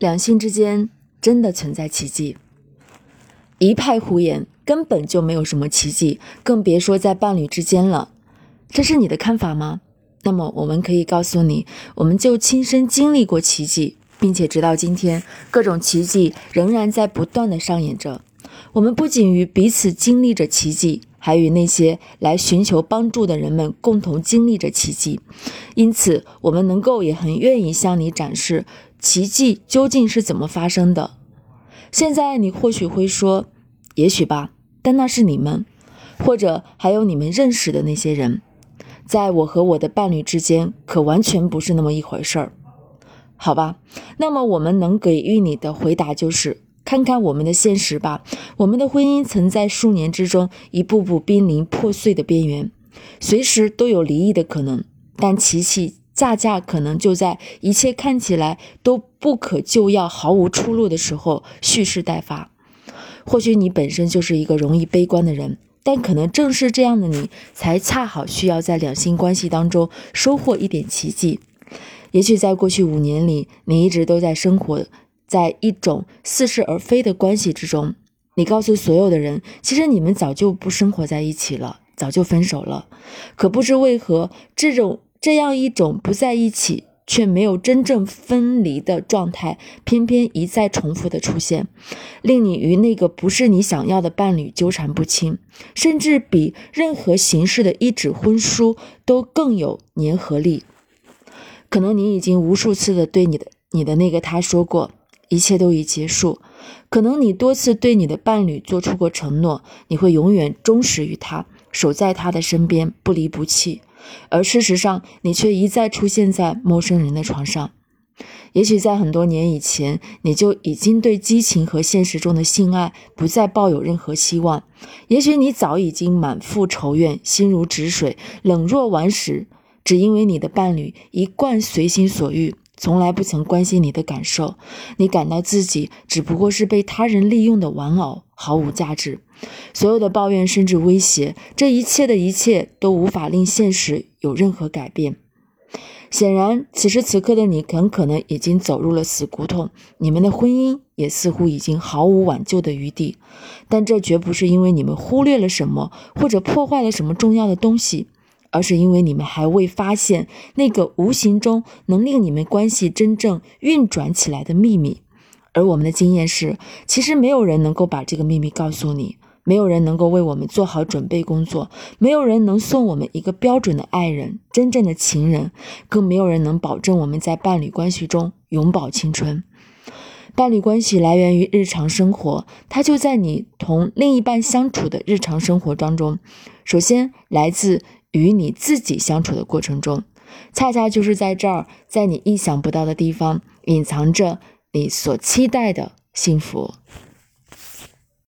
两性之间真的存在奇迹？一派胡言，根本就没有什么奇迹，更别说在伴侣之间了。这是你的看法吗？那么我们可以告诉你，我们就亲身经历过奇迹，并且直到今天，各种奇迹仍然在不断的上演着。我们不仅与彼此经历着奇迹。还与那些来寻求帮助的人们共同经历着奇迹，因此我们能够也很愿意向你展示奇迹究竟是怎么发生的。现在你或许会说，也许吧，但那是你们，或者还有你们认识的那些人，在我和我的伴侣之间，可完全不是那么一回事儿，好吧？那么我们能给予你的回答就是。看看我们的现实吧，我们的婚姻曾在数年之中一步步濒临破碎的边缘，随时都有离异的可能。但奇奇恰恰可能就在一切看起来都不可救药、毫无出路的时候蓄势待发。或许你本身就是一个容易悲观的人，但可能正是这样的你，才恰好需要在两性关系当中收获一点奇迹。也许在过去五年里，你一直都在生活。在一种似是而非的关系之中，你告诉所有的人，其实你们早就不生活在一起了，早就分手了。可不知为何，这种这样一种不在一起却没有真正分离的状态，偏偏一再重复的出现，令你与那个不是你想要的伴侣纠缠不清，甚至比任何形式的一纸婚书都更有粘合力。可能你已经无数次的对你的你的那个他说过。一切都已结束，可能你多次对你的伴侣做出过承诺，你会永远忠实于他，守在他的身边，不离不弃。而事实上，你却一再出现在陌生人的床上。也许在很多年以前，你就已经对激情和现实中的性爱不再抱有任何希望。也许你早已经满腹仇怨，心如止水，冷若顽石，只因为你的伴侣一贯随心所欲。从来不曾关心你的感受，你感到自己只不过是被他人利用的玩偶，毫无价值。所有的抱怨甚至威胁，这一切的一切都无法令现实有任何改变。显然，此时此刻的你很可能已经走入了死胡同，你们的婚姻也似乎已经毫无挽救的余地。但这绝不是因为你们忽略了什么，或者破坏了什么重要的东西。而是因为你们还未发现那个无形中能令你们关系真正运转起来的秘密，而我们的经验是，其实没有人能够把这个秘密告诉你，没有人能够为我们做好准备工作，没有人能送我们一个标准的爱人、真正的情人，更没有人能保证我们在伴侣关系中永葆青春。伴侣关系来源于日常生活，它就在你同另一半相处的日常生活当中，首先来自。与你自己相处的过程中，恰恰就是在这儿，在你意想不到的地方，隐藏着你所期待的幸福。